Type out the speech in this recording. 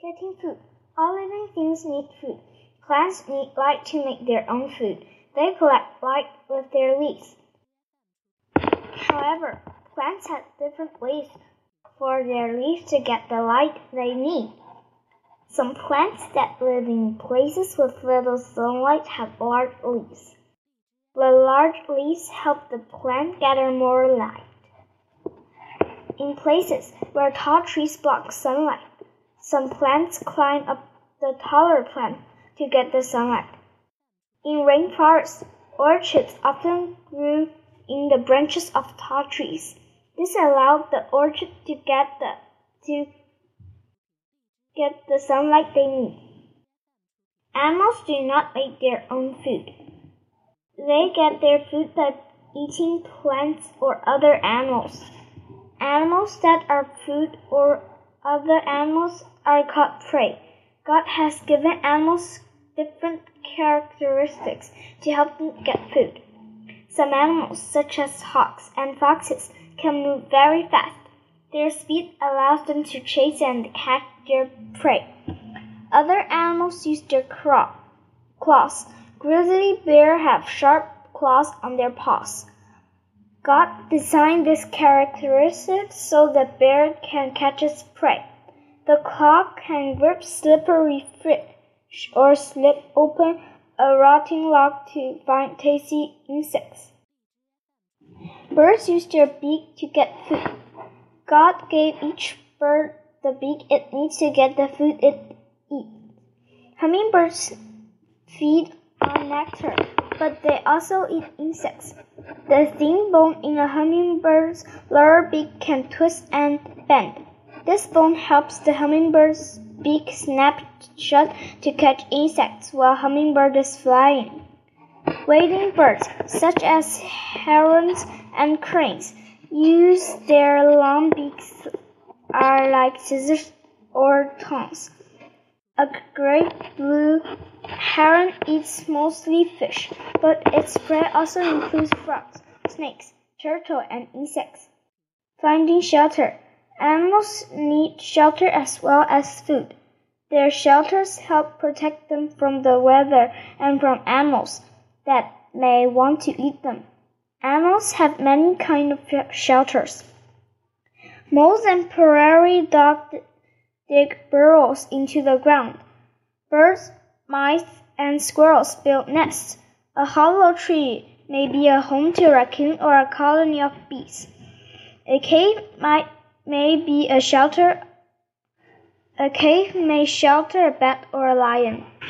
Getting food. All living things need food. Plants need light to make their own food. They collect light with their leaves. However, plants have different ways for their leaves to get the light they need. Some plants that live in places with little sunlight have large leaves. The large leaves help the plant gather more light. In places where tall trees block sunlight, some plants climb up the taller plant to get the sunlight. In rainforests, orchids often grew in the branches of tall trees. This allowed the orchid to get the to get the sunlight they need. Animals do not make their own food. They get their food by eating plants or other animals. Animals that are food or other animals are called prey. God has given animals different characteristics to help them get food. Some animals, such as hawks and foxes, can move very fast. Their speed allows them to chase and catch their prey. Other animals use their claws. Grizzly bears have sharp claws on their paws. God designed this characteristic so that bear can catch its prey. The claw can grip slippery fish or slip open a rotting log to find tasty insects. Birds use their beak to get food. God gave each bird the beak it needs to get the food it eats. Hummingbirds feed on nectar, but they also eat insects. The thin bone in a hummingbird's lower beak can twist and bend. This bone helps the hummingbird's beak snap shut to catch insects while hummingbird is flying. Wading birds, such as herons and cranes, use their long beaks are like scissors or tongs. A great blue heron eats mostly fish, but its prey also includes frogs, snakes, turtles, and insects. Finding shelter. Animals need shelter as well as food. Their shelters help protect them from the weather and from animals that may want to eat them. Animals have many kinds of shelters. Moles and prairie dogs dig burrows into the ground. Birds, mice, and squirrels build nests. A hollow tree may be a home to a raccoon or a colony of bees. A cave might may be a shelter. A cave may shelter a bat or a lion.